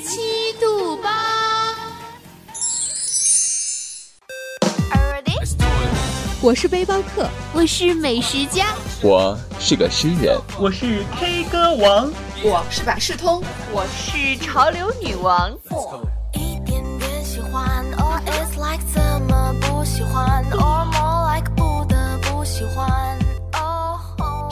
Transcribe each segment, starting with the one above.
七度八。我是背包客，我是美食家，我是个诗人，我是 K 歌王，我是百事通，我是潮流女王。一点点喜欢，or it's like 怎么不喜欢，or more like 不得不喜欢。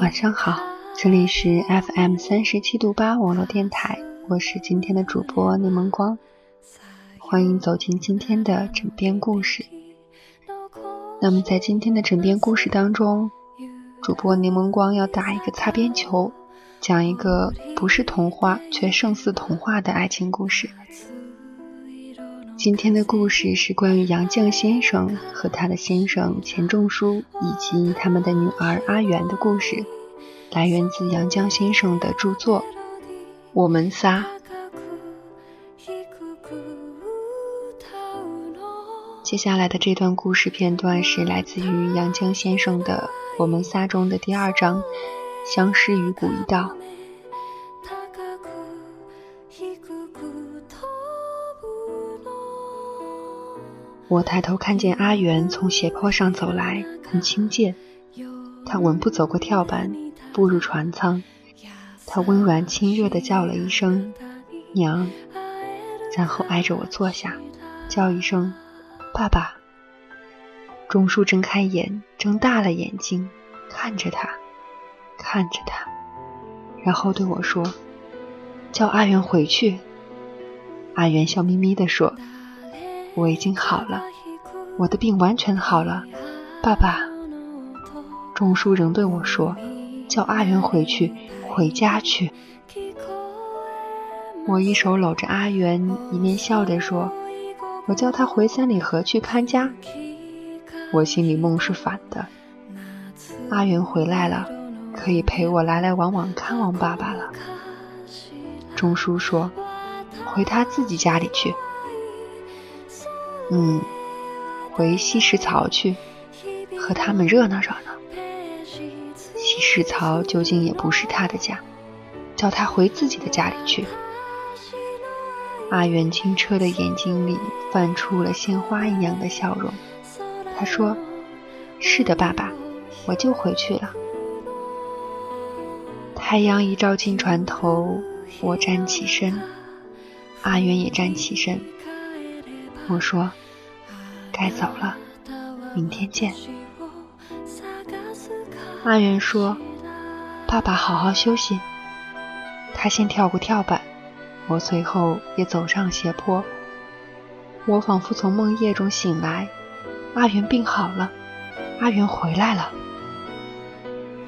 晚上好，这里是 FM 三十七度八网络电台，我是今天的主播柠檬光，欢迎走进今天的枕边故事。那么在今天的枕边故事当中，主播柠檬光要打一个擦边球，讲一个不是童话却胜似童话的爱情故事。今天的故事是关于杨绛先生和他的先生钱钟书以及他们的女儿阿元的故事，来源自杨绛先生的著作《我们仨》。接下来的这段故事片段是来自于杨绛先生的《我们仨》中的第二章《相识于古一道》。我抬头看见阿元从斜坡上走来，很亲切。他稳步走过跳板，步入船舱。他温软亲热地叫了一声“娘”，然后挨着我坐下，叫一声“爸爸”。钟叔睁开眼，睁大了眼睛看着他，看着他，然后对我说：“叫阿元回去。”阿元笑眯眯地说。我已经好了，我的病完全好了，爸爸。钟叔仍对我说：“叫阿元回去，回家去。”我一手搂着阿元，一面笑着说：“我叫他回三里河去看家。”我心里梦是反的，阿元回来了，可以陪我来来往往看望爸爸了。钟叔说：“回他自己家里去。”嗯，回西石槽去，和他们热闹热闹。西石槽究竟也不是他的家，叫他回自己的家里去。阿元清澈的眼睛里泛出了鲜花一样的笑容。他说：“是的，爸爸，我就回去了。”太阳一照进船头，我站起身，阿元也站起身。我说。该走了，明天见。阿元说：“爸爸好好休息。”他先跳过跳板，我随后也走上斜坡。我仿佛从梦夜中醒来，阿元病好了，阿元回来了。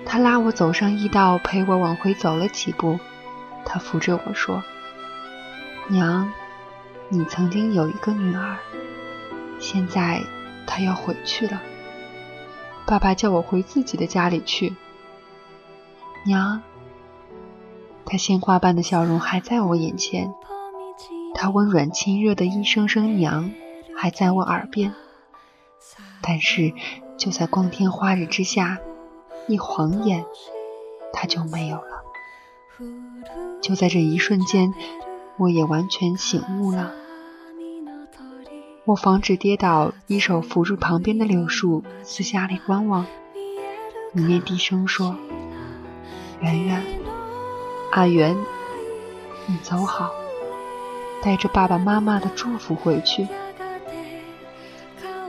他拉我走上驿道，陪我往回走了几步。他扶着我说：“娘，你曾经有一个女儿。”现在他要回去了，爸爸叫我回自己的家里去。娘，他鲜花般的笑容还在我眼前，他温软亲热的一声声“娘”还在我耳边。但是就在光天化日之下，一晃眼，他就没有了。就在这一瞬间，我也完全醒悟了。我防止跌倒，一手扶住旁边的柳树，四下里观望，一面低声说：“圆圆，阿圆，你走好。”带着爸爸妈妈的祝福回去。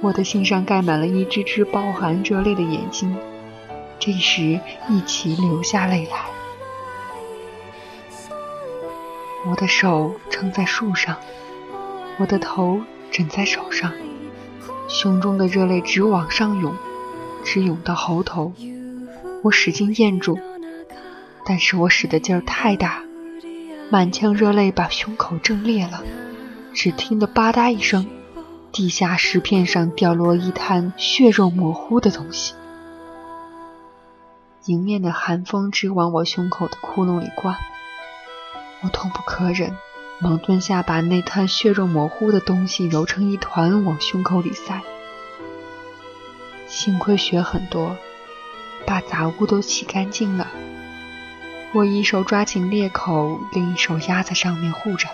我的心上盖满了一只只饱含热泪的眼睛，这时一起流下泪来。我的手撑在树上，我的头枕在手上，胸中的热泪直往上涌，直涌到喉头。我使劲咽住，但是我使的劲儿太大，满腔热泪把胸口震裂了。只听得吧嗒一声，地下石片上掉落一滩血肉模糊的东西。迎面的寒风直往我胸口的窟窿里灌。我痛不可忍，忙蹲下，把那滩血肉模糊的东西揉成一团往胸口里塞。幸亏血很多，把杂物都洗干净了。我一手抓紧裂口，另一手压在上面护着，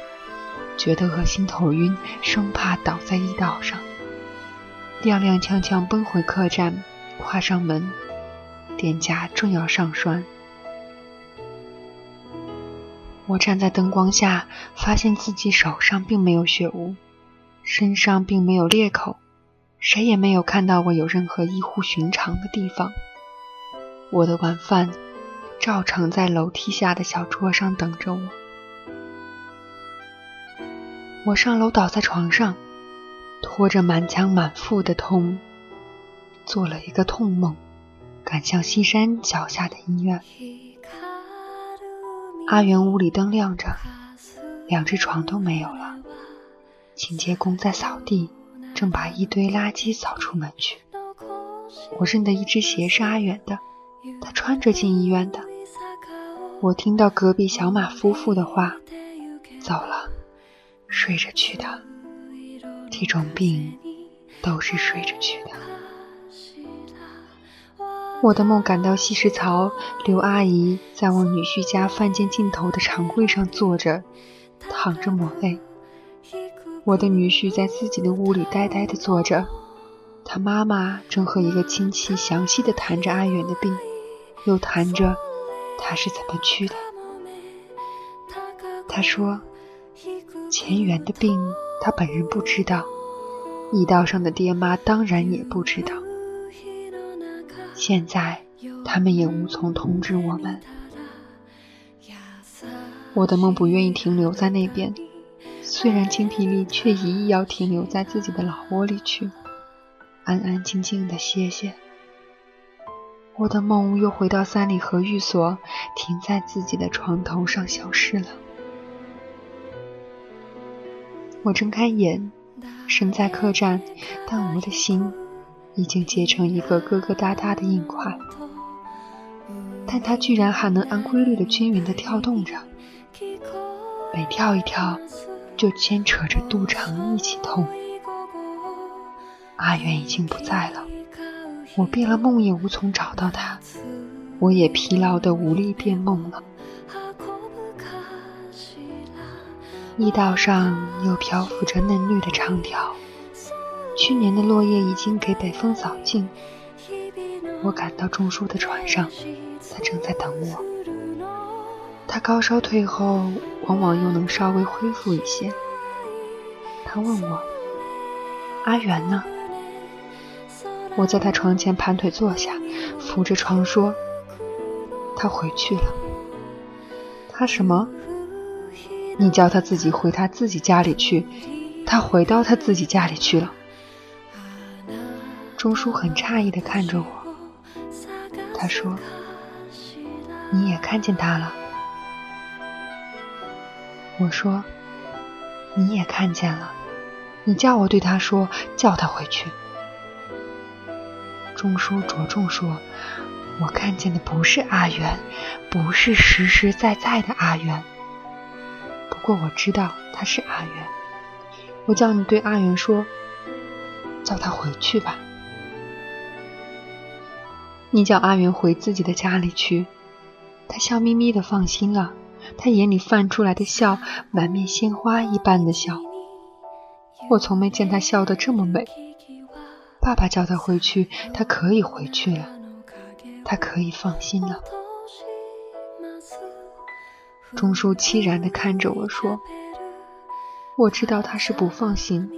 觉得恶心头晕，生怕倒在驿道上。踉踉跄跄奔回客栈，跨上门，店家正要上栓。我站在灯光下，发现自己手上并没有血污，身上并没有裂口，谁也没有看到我有任何异乎寻常的地方。我的晚饭照常在楼梯下的小桌上等着我。我上楼倒在床上，拖着满腔满腹的痛，做了一个痛梦，赶向西山脚下的医院。阿元屋里灯亮着，两只床都没有了。清洁工在扫地，正把一堆垃圾扫出门去。我认得一只鞋是阿元的，他穿着进医院的。我听到隔壁小马夫妇的话：“走了，睡着去的。这种病都是睡着去的。”我的梦赶到西石槽，刘阿姨在我女婿家饭间尽头的长柜上坐着，躺着抹泪。我的女婿在自己的屋里呆呆地坐着，他妈妈正和一个亲戚详细的谈着阿远的病，又谈着他是怎么去的。他说，钱元的病他本人不知道，驿道上的爹妈当然也不知道。现在他们也无从通知我们。我的梦不愿意停留在那边，虽然精疲力，却一意要停留在自己的老窝里去，安安静静的歇歇。我的梦又回到三里河寓所，停在自己的床头上消失了。我睁开眼，身在客栈，但我的心。已经结成一个疙疙瘩瘩的硬块，但它居然还能按规律的均匀的跳动着，每跳一跳就牵扯着肚肠一起痛。阿远已经不在了，我变了梦也无从找到他，我也疲劳的无力变梦了。驿道上又漂浮着嫩绿的长条。去年的落叶已经给北风扫尽。我赶到钟叔的船上，他正在等我。他高烧退后，往往又能稍微恢复一些。他问我：“阿元呢？”我在他床前盘腿坐下，扶着床说：“他回去了。”他什么？你叫他自己回他自己家里去。他回到他自己家里去了。钟叔很诧异地看着我，他说：“你也看见他了？”我说：“你也看见了，你叫我对他说，叫他回去。”钟叔着重说：“我看见的不是阿元，不是实实在在的阿元。不过我知道他是阿元。我叫你对阿元说，叫他回去吧。”你叫阿元回自己的家里去，他笑眯眯的放心了。他眼里泛出来的笑，满面鲜花一般的笑。我从没见他笑得这么美。爸爸叫他回去，他可以回去了，他可以放心了。钟叔凄然的看着我说：“我知道他是不放心，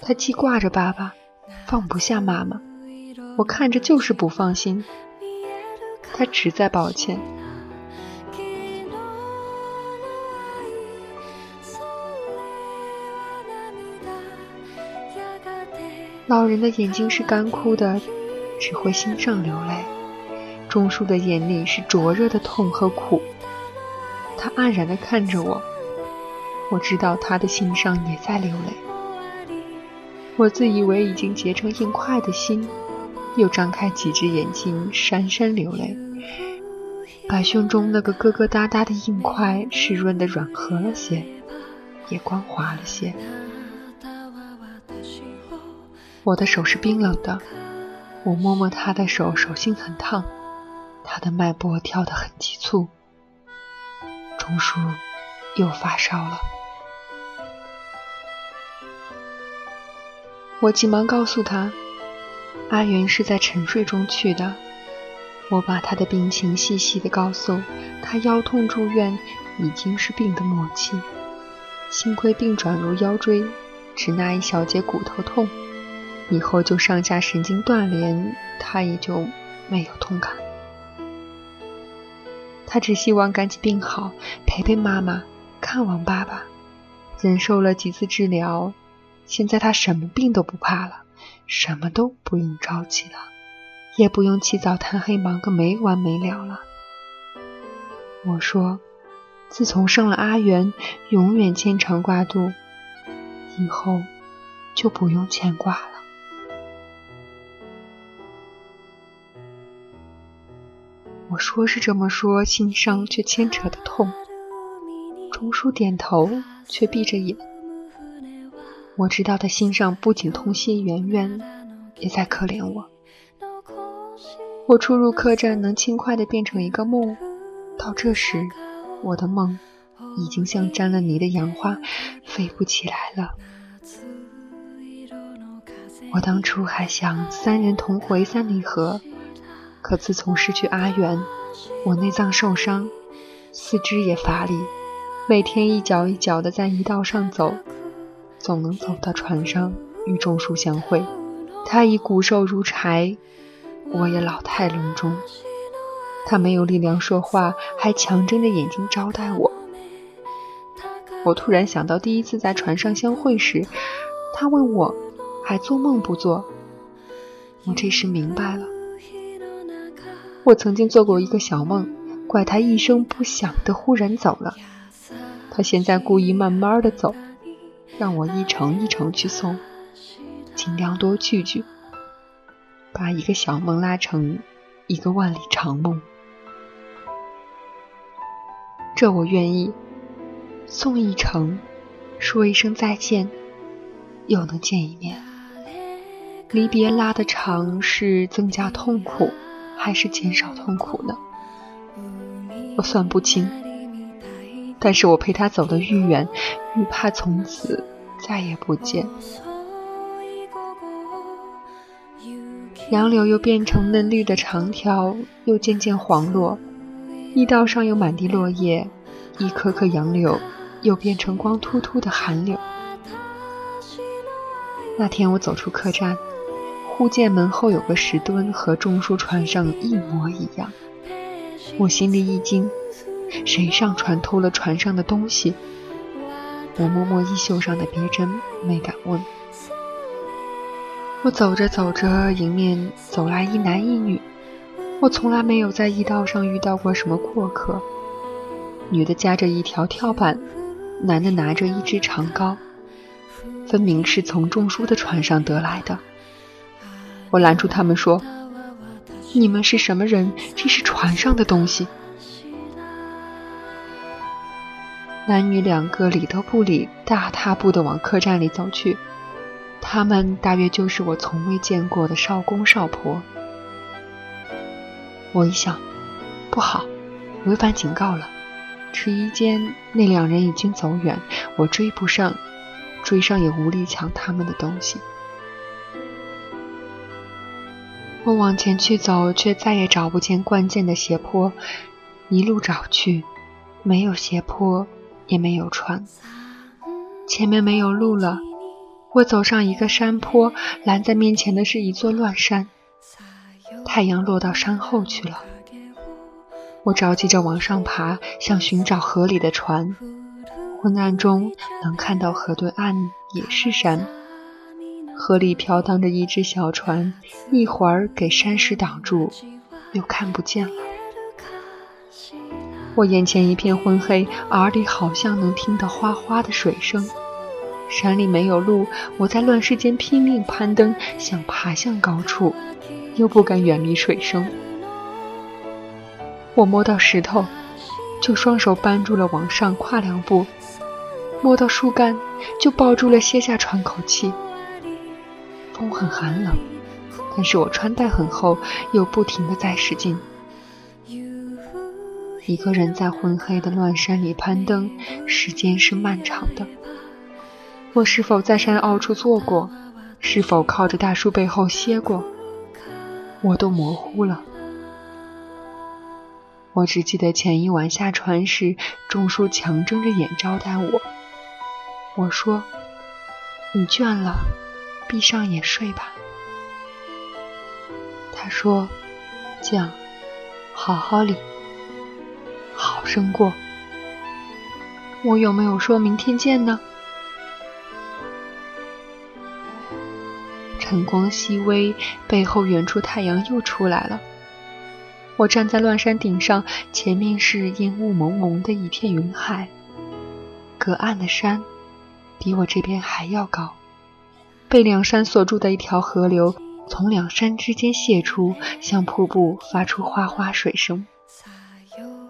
他记挂着爸爸，放不下妈妈。我看着就是不放心，他只在抱歉。老人的眼睛是干枯的，只会心上流泪；钟叔的眼里是灼热的痛和苦。他黯然地看着我，我知道他的心上也在流泪。我自以为已经结成硬块的心，又张开几只眼睛潸潸流泪，把胸中那个疙疙瘩瘩的硬块湿润的软和了些，也光滑了些。我的手是冰冷的，我摸摸他的手，手心很烫，他的脉搏跳得很急促。钟叔又发烧了，我急忙告诉他，阿元是在沉睡中去的。我把他的病情细细的告诉他，腰痛住院已经是病的末期，幸亏病转入腰椎，只那一小节骨头痛。以后就上下神经断联，他也就没有痛感。他只希望赶紧病好，陪陪妈妈，看望爸爸。忍受了几次治疗，现在他什么病都不怕了，什么都不用着急了，也不用起早贪黑忙个没完没了了。我说，自从生了阿元，永远牵肠挂肚，以后就不用牵挂了。我说是这么说，心上却牵扯的痛。钟叔点头，却闭着眼。我知道他心上不仅痛惜圆圆，也在可怜我。我初入客栈，能轻快地变成一个梦，到这时，我的梦已经像沾了泥的杨花，飞不起来了。我当初还想三人同回三里河。可自从失去阿元，我内脏受伤，四肢也乏力，每天一脚一脚的在泥道上走，总能走到船上与钟叔相会。他已骨瘦如柴，我也老态龙钟。他没有力量说话，还强睁着眼睛招待我。我突然想到第一次在船上相会时，他问我还做梦不做？我这时明白了。我曾经做过一个小梦，怪他一声不响的忽然走了。他现在故意慢慢的走，让我一程一程去送，尽量多聚聚，把一个小梦拉成一个万里长梦。这我愿意，送一程，说一声再见，又能见一面。离别拉得长，是增加痛苦。还是减少痛苦呢？我算不清，但是我陪他走得愈远，愈怕从此再也不见。杨柳又变成嫩绿的长条，又渐渐黄落，驿道上又满地落叶，一棵棵杨柳又变成光秃秃的寒柳。那天我走出客栈。忽见门后有个石墩，和中书船上一模一样。我心里一惊，谁上船偷了船上的东西？我摸摸衣袖上的别针，没敢问。我走着走着，迎面走来一男一女。我从来没有在驿道上遇到过什么过客。女的夹着一条跳板，男的拿着一支长篙，分明是从钟书的船上得来的。我拦住他们说：“你们是什么人？这是船上的东西。”男女两个理都不理，大踏步的往客栈里走去。他们大约就是我从未见过的少公少婆。我一想，不好，违反警告了。迟疑间，那两人已经走远，我追不上，追上也无力抢他们的东西。我往前去走，却再也找不见关键的斜坡。一路找去，没有斜坡，也没有船。前面没有路了，我走上一个山坡，拦在面前的是一座乱山。太阳落到山后去了，我着急着往上爬，想寻找河里的船。昏暗中能看到河对岸也是山，河里飘荡着一只小船，一会儿给山石挡住，又看不见了。我眼前一片昏黑，耳里好像能听到哗哗的水声。山里没有路，我在乱石间拼命攀登，想爬向高处，又不敢远离水声。我摸到石头，就双手扳住了往上跨两步；摸到树干，就抱住了歇下喘口气。风很寒冷，但是我穿戴很厚，又不停地在使劲。一个人在昏黑的乱山里攀登，时间是漫长的。我是否在山凹处坐过？是否靠着大树背后歇过？我都模糊了。我只记得前一晚下船时，钟叔强睁着眼招待我。我说：“你倦了，闭上眼睡吧。”他说：“犟，好好领。”生过。我有没有说明天见呢？晨光熹微，背后远处太阳又出来了。我站在乱山顶上，前面是烟雾蒙蒙的一片云海。隔岸的山比我这边还要高，被两山锁住的一条河流从两山之间泄出，向瀑布发出哗哗水声。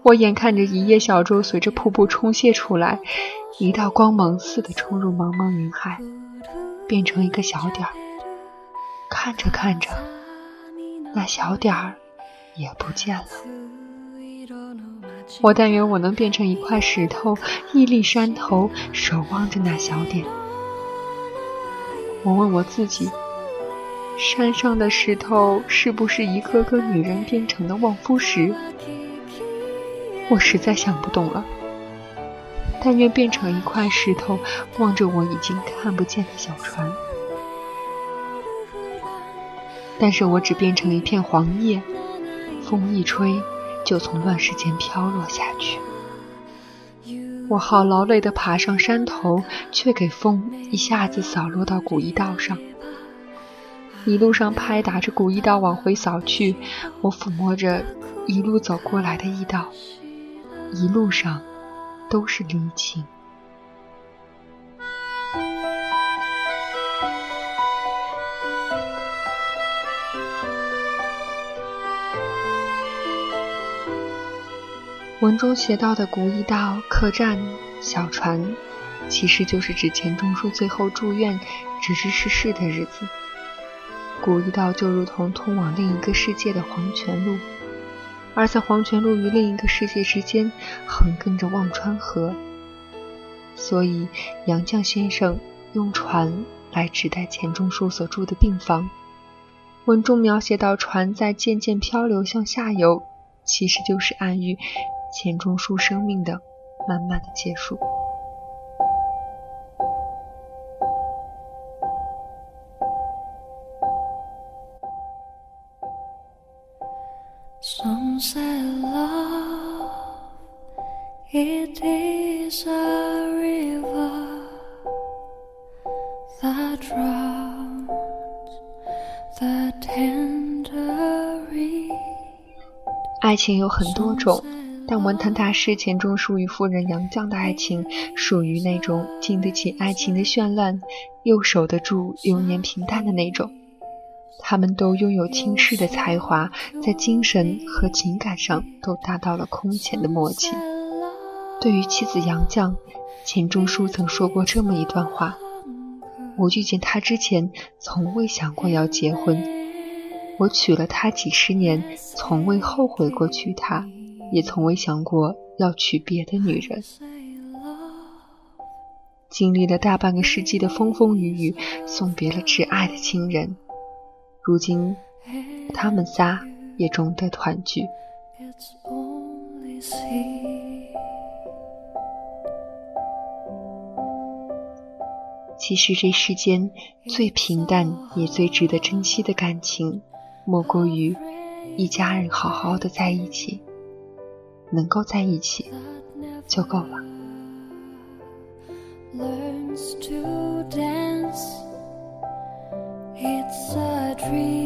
我眼看着一叶小舟随着瀑布冲泻出来，一道光芒似的冲入茫茫云海，变成一个小点儿。看着看着，那小点儿也不见了。我但愿我能变成一块石头，屹立山头，守望着那小点。我问我自己：山上的石头是不是一个个女人变成的望夫石？我实在想不懂了。但愿变成一块石头，望着我已经看不见的小船。但是我只变成一片黄叶，风一吹，就从乱石间飘落下去。我好劳累地爬上山头，却给风一下子扫落到古驿道上。一路上拍打着古驿道往回扫去，我抚摸着一路走过来的驿道。一路上都是离情。文中写到的古驿道、客栈、小船，其实就是指钱钟书最后住院、直至逝世的日子。古驿道就如同通往另一个世界的黄泉路。而在黄泉路与另一个世界之间横亘着忘川河，所以杨绛先生用船来指代钱钟书所住的病房。文中描写到船在渐渐漂流向下游，其实就是暗喻钱钟书生命的慢慢的结束。Some say love it is a river that drowns the tender reed 爱情有很多种但文坛大师钱钟书与夫人杨绛的爱情属于那种经得起爱情的绚烂又守得住流年平淡的那种。他们都拥有倾世的才华，在精神和情感上都达到了空前的默契。对于妻子杨绛，钱钟书曾说过这么一段话：“我遇见他之前，从未想过要结婚；我娶了她几十年，从未后悔过娶她，也从未想过要娶别的女人。经历了大半个世纪的风风雨雨，送别了挚爱的亲人。”如今，他们仨也终得团聚。其实这世间最平淡也最值得珍惜的感情，莫过于一家人好好的在一起，能够在一起就够了。free.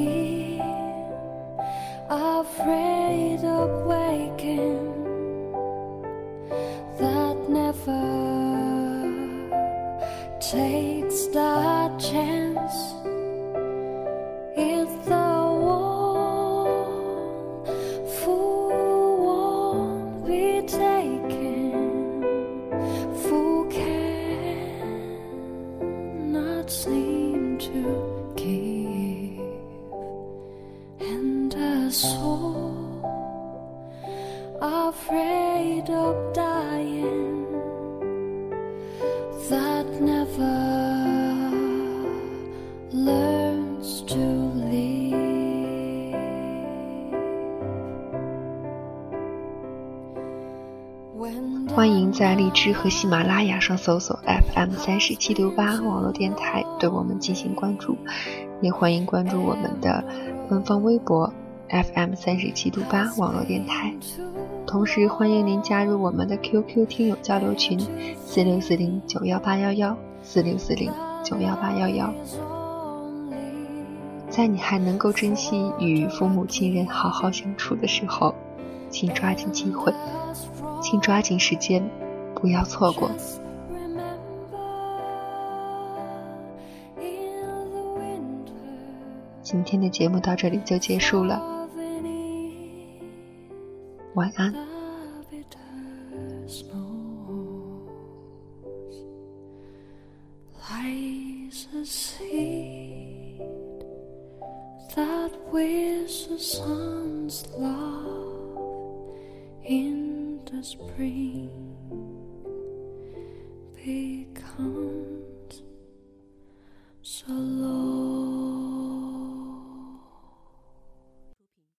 欢迎在荔枝和喜马拉雅上搜索 FM 三十七度八网络电台，对我们进行关注，也欢迎关注我们的官方微博 FM 三十七度八网络电台。同时，欢迎您加入我们的 QQ 听友交流群：四六四零九幺八幺幺四六四零九幺八幺幺。在你还能够珍惜与父母亲人好好相处的时候，请抓紧机会，请抓紧时间，不要错过。今天的节目到这里就结束了，晚安。